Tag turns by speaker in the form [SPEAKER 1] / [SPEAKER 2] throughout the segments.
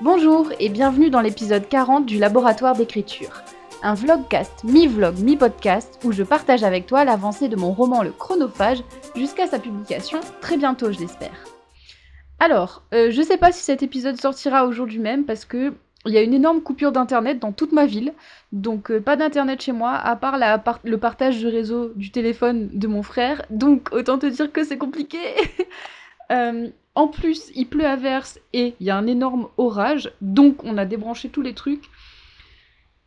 [SPEAKER 1] Bonjour et bienvenue dans l'épisode 40 du Laboratoire d'écriture. Un vlogcast, mi-vlog, mi-podcast où je partage avec toi l'avancée de mon roman Le Chronophage jusqu'à sa publication très bientôt, je l'espère. Alors, euh, je sais pas si cet épisode sortira aujourd'hui même parce que il y a une énorme coupure d'internet dans toute ma ville, donc euh, pas d'internet chez moi à part le partage de réseau du téléphone de mon frère, donc autant te dire que c'est compliqué. Euh, en plus, il pleut à verse et il y a un énorme orage, donc on a débranché tous les trucs.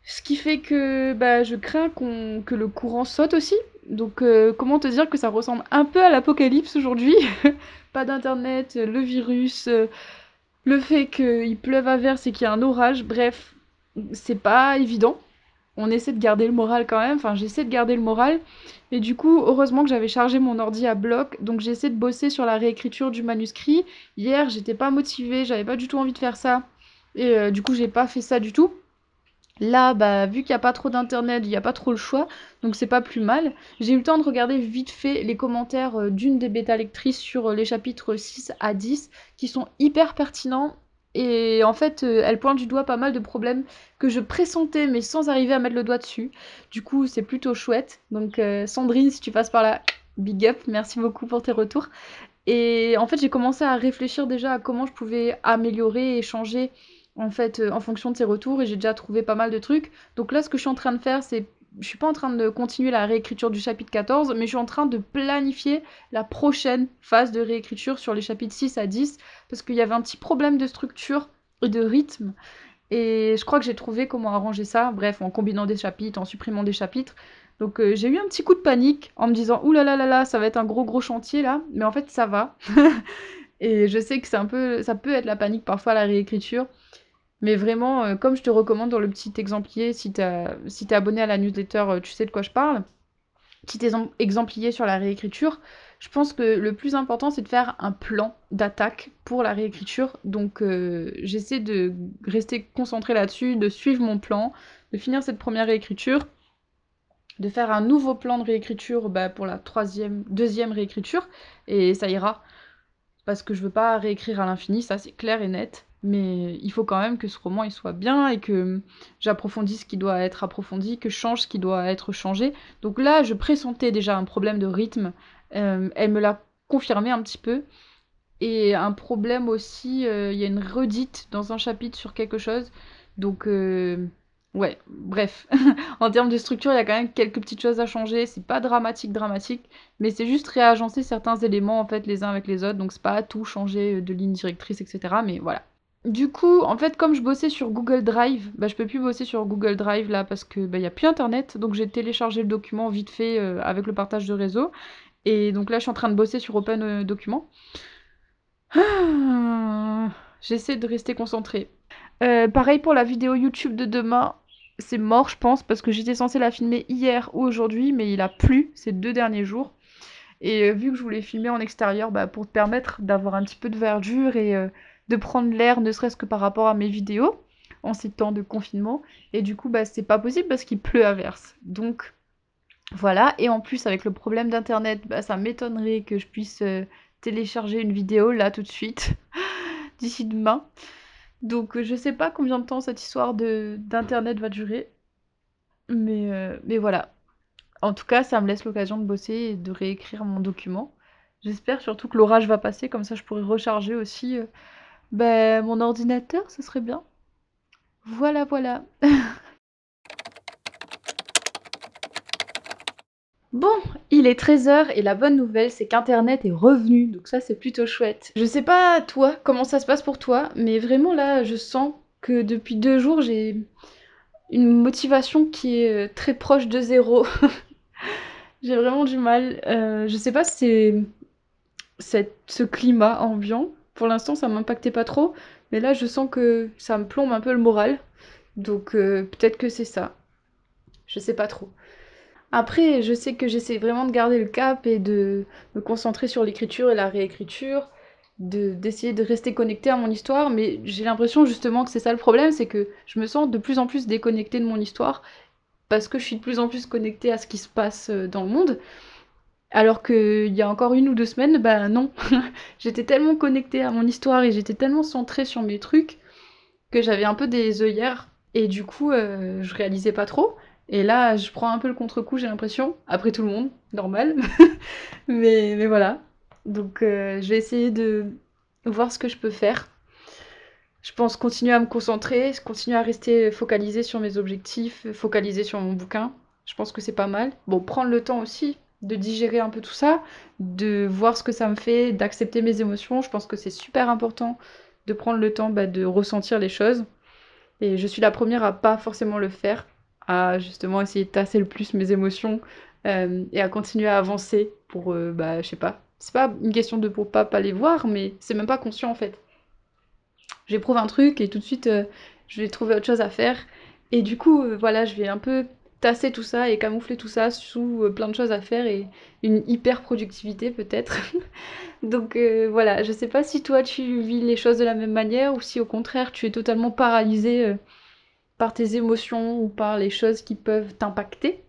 [SPEAKER 1] Ce qui fait que bah, je crains que le courant saute aussi. Donc euh, comment te dire que ça ressemble un peu à l'apocalypse aujourd'hui? Pas d'internet, le virus, euh, le fait qu'il pleuve à verse et qu'il y a un orage, bref, c'est pas évident on essaie de garder le moral quand même, enfin j'essaie de garder le moral. Et du coup, heureusement que j'avais chargé mon ordi à bloc, donc j'essaie de bosser sur la réécriture du manuscrit. Hier, j'étais pas motivée, j'avais pas du tout envie de faire ça. Et euh, du coup, j'ai pas fait ça du tout. Là, bah, vu qu'il n'y a pas trop d'internet, il n'y a pas trop le choix, donc c'est pas plus mal. J'ai eu le temps de regarder vite fait les commentaires euh, d'une des bêta lectrices sur euh, les chapitres 6 à 10, qui sont hyper pertinents et en fait, euh, elle pointe du doigt pas mal de problèmes que je pressentais, mais sans arriver à mettre le doigt dessus. Du coup, c'est plutôt chouette. Donc, euh, Sandrine, si tu passes par là, big up, merci beaucoup pour tes retours. Et en fait, j'ai commencé à réfléchir déjà à comment je pouvais améliorer et changer en fait euh, en fonction de ces retours et j'ai déjà trouvé pas mal de trucs. Donc là, ce que je suis en train de faire, c'est je suis pas en train de continuer la réécriture du chapitre 14, mais je suis en train de planifier la prochaine phase de réécriture sur les chapitres 6 à 10, parce qu'il y avait un petit problème de structure et de rythme. Et je crois que j'ai trouvé comment arranger ça, bref, en combinant des chapitres, en supprimant des chapitres. Donc euh, j'ai eu un petit coup de panique en me disant ouh là là là là, ça va être un gros gros chantier là, mais en fait ça va. et je sais que un peu, ça peut être la panique parfois la réécriture, mais vraiment, euh, comme je te recommande dans le petit exemplier, si tu abonné à la newsletter, euh, tu sais de quoi je parle, petit exemplier sur la réécriture, je pense que le plus important, c'est de faire un plan d'attaque pour la réécriture. Donc euh, j'essaie de rester concentré là-dessus, de suivre mon plan, de finir cette première réécriture, de faire un nouveau plan de réécriture bah, pour la troisième, deuxième réécriture, et ça ira. Parce que je veux pas réécrire à l'infini, ça c'est clair et net mais il faut quand même que ce roman il soit bien et que j'approfondisse ce qui doit être approfondi, que je change ce qui doit être changé. Donc là, je pressentais déjà un problème de rythme. Euh, elle me l'a confirmé un petit peu. Et un problème aussi, euh, il y a une redite dans un chapitre sur quelque chose. Donc, euh, ouais, bref. en termes de structure, il y a quand même quelques petites choses à changer. C'est pas dramatique, dramatique, mais c'est juste réagencer certains éléments en fait les uns avec les autres. Donc, c'est pas tout changer de ligne directrice, etc. Mais voilà, du coup, en fait, comme je bossais sur Google Drive, bah, je peux plus bosser sur Google Drive là parce que bah, y a plus internet, donc j'ai téléchargé le document vite fait euh, avec le partage de réseau. Et donc là, je suis en train de bosser sur Open euh, Document. Ah, j'essaie de rester concentrée. Euh, pareil pour la vidéo YouTube de demain, c'est mort, je pense, parce que j'étais censée la filmer hier ou aujourd'hui, mais il a plu ces deux derniers jours. Et vu que je voulais filmer en extérieur, bah, pour te permettre d'avoir un petit peu de verdure et de prendre l'air, ne serait-ce que par rapport à mes vidéos, en ces temps de confinement. Et du coup, bah, c'est pas possible parce qu'il pleut à verse. Donc, voilà. Et en plus, avec le problème d'internet, bah, ça m'étonnerait que je puisse euh, télécharger une vidéo là tout de suite, d'ici demain. Donc, je sais pas combien de temps cette histoire d'internet va durer. Mais, euh, mais voilà. En tout cas, ça me laisse l'occasion de bosser et de réécrire mon document. J'espère surtout que l'orage va passer, comme ça je pourrai recharger aussi euh, ben, mon ordinateur, ce serait bien. Voilà, voilà. Bon, il est 13h et la bonne nouvelle c'est qu'Internet est revenu, donc ça c'est plutôt chouette. Je sais pas toi, comment ça se passe pour toi, mais vraiment là je sens que depuis deux jours j'ai une motivation qui est euh, très proche de zéro. j'ai vraiment du mal. Euh, je sais pas si c'est ce climat ambiant pour l'instant, ça m'impactait pas trop, mais là, je sens que ça me plombe un peu le moral. Donc euh, peut-être que c'est ça. Je sais pas trop. Après, je sais que j'essaie vraiment de garder le cap et de me concentrer sur l'écriture et la réécriture, d'essayer de, rester connecté à mon histoire, mais j'ai l'impression justement que c'est ça le problème, c'est que je me sens de plus en plus déconnectée de mon histoire parce que je suis de plus en plus connectée à ce qui se passe euh, dans le monde. Alors qu'il y a encore une ou deux semaines, bah non. j'étais tellement connectée à mon histoire et j'étais tellement centrée sur mes trucs que j'avais un peu des œillères et du coup, euh, je réalisais pas trop. Et là, je prends un peu le contre-coup, j'ai l'impression, après tout le monde, normal. mais, mais voilà. Donc, euh, je vais essayer de voir ce que je peux faire. Je pense continuer à me concentrer, continuer à rester focalisé sur mes objectifs, focalisé sur mon bouquin. Je pense que c'est pas mal. Bon, prendre le temps aussi de digérer un peu tout ça, de voir ce que ça me fait, d'accepter mes émotions. Je pense que c'est super important de prendre le temps bah, de ressentir les choses. Et je suis la première à pas forcément le faire, à justement essayer de tasser le plus mes émotions euh, et à continuer à avancer pour, euh, bah, je sais pas. C'est pas une question de pour pas, pas les voir, mais c'est même pas conscient en fait. J'éprouve un truc et tout de suite euh, je vais trouver autre chose à faire. Et du coup, voilà, je vais un peu tasser tout ça et camoufler tout ça sous euh, plein de choses à faire et une hyper productivité peut-être. Donc euh, voilà, je sais pas si toi tu vis les choses de la même manière ou si au contraire tu es totalement paralysé euh, par tes émotions ou par les choses qui peuvent t'impacter.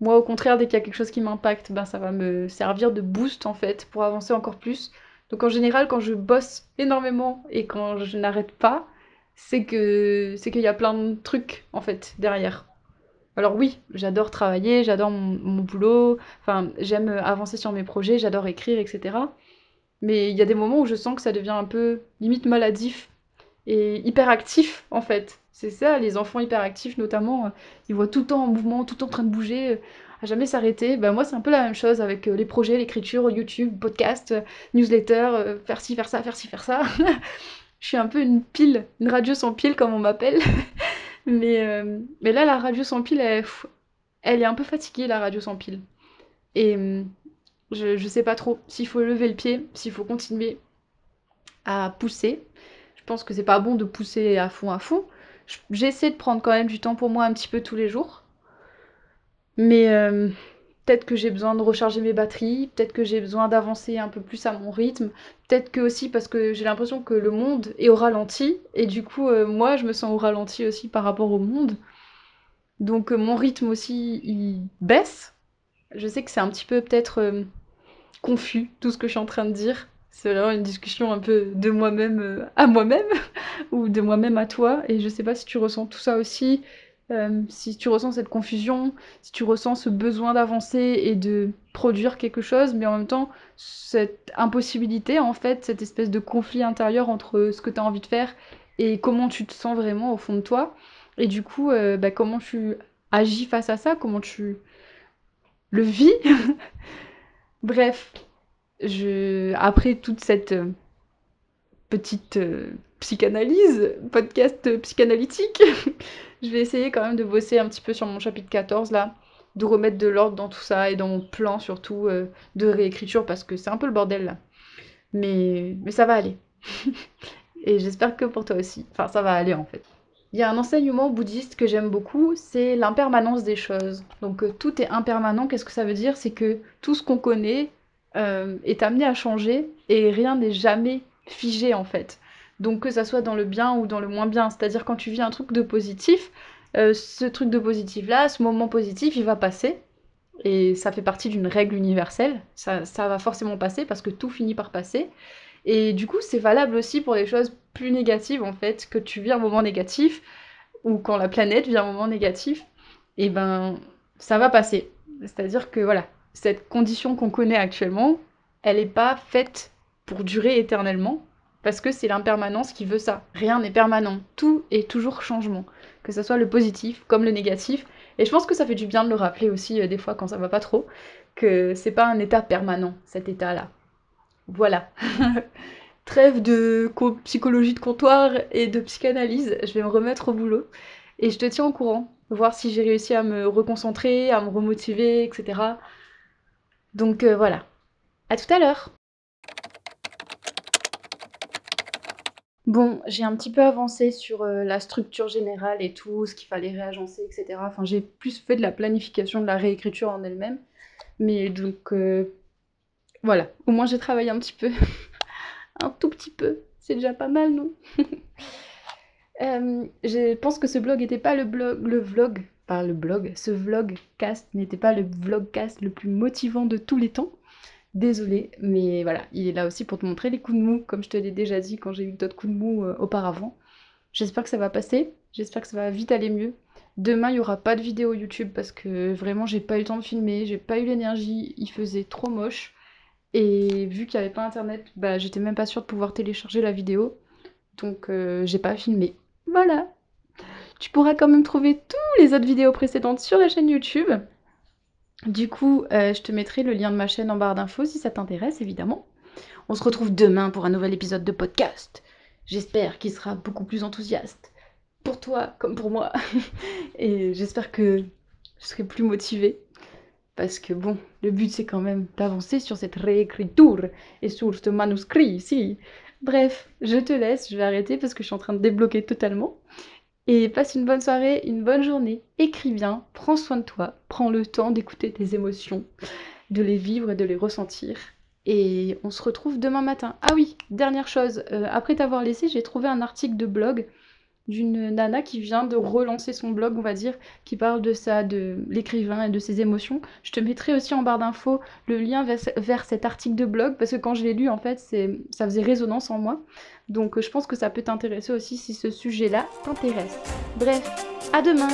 [SPEAKER 1] Moi au contraire, dès qu'il y a quelque chose qui m'impacte, ben ça va me servir de boost en fait pour avancer encore plus. Donc en général, quand je bosse énormément et quand je n'arrête pas, c'est que c'est qu'il y a plein de trucs en fait derrière. Alors oui, j'adore travailler, j'adore mon, boulot, enfin j'aime avancer sur mes projets, j'adore écrire, etc. Mais il y a des moments où je sens que ça devient un peu limite maladif et hyperactif en fait. C'est ça, les enfants hyperactifs notamment, euh, ils voient tout le temps en mouvement, tout le temps en train de bouger, euh, à jamais s'arrêter. Ben moi c'est un peu la même chose avec euh, les projets, l'écriture, YouTube, podcast, newsletter, faire ci, faire ça, faire ci, faire ça. Je suis un peu une pile, une radio sans pile comme on m'appelle. Mais, euh, mais là, la radio sans pile, elle, est un peu fatiguée, la radio sans pile. Et euh, je, je sais pas trop s'il faut lever le pied, s'il faut continuer à pousser. Je pense que c'est pas bon de pousser à fond à fond. J'essaie de prendre quand même du temps pour moi un petit peu tous les jours. Mais euh, Peut-être que j'ai besoin de recharger mes batteries, peut-être que j'ai besoin d'avancer un peu plus à mon rythme, peut-être que aussi parce que j'ai l'impression que le monde est au ralenti, et du coup, euh, moi, je me sens au ralenti aussi par rapport au monde. Donc euh, mon rythme aussi, il baisse. Je sais que c'est un petit peu peut-être euh, confus, tout ce que je suis en train de dire. C'est vraiment une discussion un peu de moi-même à moi-même, ou de moi-même à toi, et je sais pas si tu ressens tout ça aussi. Euh, si tu ressens cette confusion, si tu ressens ce besoin d'avancer et de produire quelque chose, mais en même temps cette impossibilité, en fait, cette espèce de conflit intérieur entre ce que tu as envie de faire et comment tu te sens vraiment au fond de toi. Et du coup, euh, bah, comment tu agis face à ça, comment tu le vis. Bref, après toute cette euh, petite psychanalyse, podcast psychanalytique, je vais essayer quand même de bosser un petit peu sur mon chapitre 14 là, de remettre de l'ordre dans tout ça et dans mon plan surtout euh, de réécriture parce que c'est un peu le bordel là. Mais, mais ça va aller. et j'espère que pour toi aussi. Enfin, ça va aller en fait. Il y a un enseignement bouddhiste que j'aime beaucoup, c'est l'impermanence des choses. Donc euh, tout est impermanent, qu'est-ce que ça veut dire? C'est que tout ce qu'on connaît euh, est amené à changer et rien n'est jamais figé en fait. Donc que ça soit dans le bien ou dans le moins bien. C'est-à-dire quand tu vis un truc de positif, euh, ce truc de positif là, ce moment positif, il va passer. Et ça fait partie d'une règle universelle. Ça, ça, va forcément passer parce que tout finit par passer. Et du coup, c'est valable aussi pour les choses plus négatives en fait, que tu vis un moment négatif ou quand la planète vit un moment négatif, et eh ben ça va passer. C'est-à-dire que voilà, cette condition qu'on connaît actuellement, elle n'est pas faite pour durer éternellement. Parce que c'est l'impermanence qui veut ça. Rien n'est permanent. Tout est toujours changement. Que ce soit le positif comme le négatif. Et je pense que ça fait du bien de le rappeler aussi euh, des fois quand ça va pas trop. Que c'est pas un état permanent, cet état-là. Voilà. Trêve de psychologie de comptoir et de psychanalyse. Je vais me remettre au boulot. Et je te tiens au courant. Voir si j'ai réussi à me reconcentrer, à me remotiver, etc. Donc euh, voilà. À tout à l'heure Bon, j'ai un petit peu avancé sur euh, la structure générale et tout, ce qu'il fallait réagencer, etc. Enfin, j'ai plus fait de la planification de la réécriture en elle-même. Mais donc, euh, voilà. Au moins, j'ai travaillé un petit peu. un tout petit peu. C'est déjà pas mal, non? Euh, Je pense que ce blog n'était pas le blog, le vlog, pas le blog, ce vlogcast n'était pas le vlogcast le plus motivant de tous les temps. Désolée, mais voilà, il est là aussi pour te montrer les coups de mou, comme je te l'ai déjà dit quand j'ai eu d'autres coups de mou euh, auparavant. J'espère que ça va passer. J'espère que ça va vite aller mieux. Demain, il n'y aura pas de vidéo YouTube parce que vraiment, j'ai pas eu le temps de filmer, j'ai pas eu l'énergie, il faisait trop moche. Et vu qu'il n'y avait pas internet, bah, j'étais même pas sûre de pouvoir télécharger la vidéo. Donc, euh, j'ai pas filmé. Voilà. Tu pourras quand même trouver toutes les autres vidéos précédentes sur la chaîne YouTube. Du coup, euh, je te mettrai le lien de ma chaîne en barre d'infos si ça t'intéresse, évidemment. On se retrouve demain pour un nouvel épisode de podcast. J'espère qu'il sera beaucoup plus enthousiaste pour toi comme pour moi. Et j'espère que je serai plus motivée. Parce que bon, le but c'est quand même d'avancer sur cette réécriture et sur ce manuscrit ici. Bref, je te laisse, je vais arrêter parce que je suis en train de débloquer totalement. Et passe une bonne soirée, une bonne journée. Écris bien, prends soin de toi, prends le temps d'écouter tes émotions, de les vivre et de les ressentir. Et on se retrouve demain matin. Ah oui, dernière chose, euh, après t'avoir laissé, j'ai trouvé un article de blog d'une nana qui vient de relancer son blog, on va dire, qui parle de ça, de l'écrivain et de ses émotions. Je te mettrai aussi en barre d'infos le lien vers, cet article de blog, parce que quand je l'ai lu, en fait, ça faisait résonance en moi. Donc je pense que ça peut t'intéresser aussi si ce sujet-là t'intéresse. Bref, à demain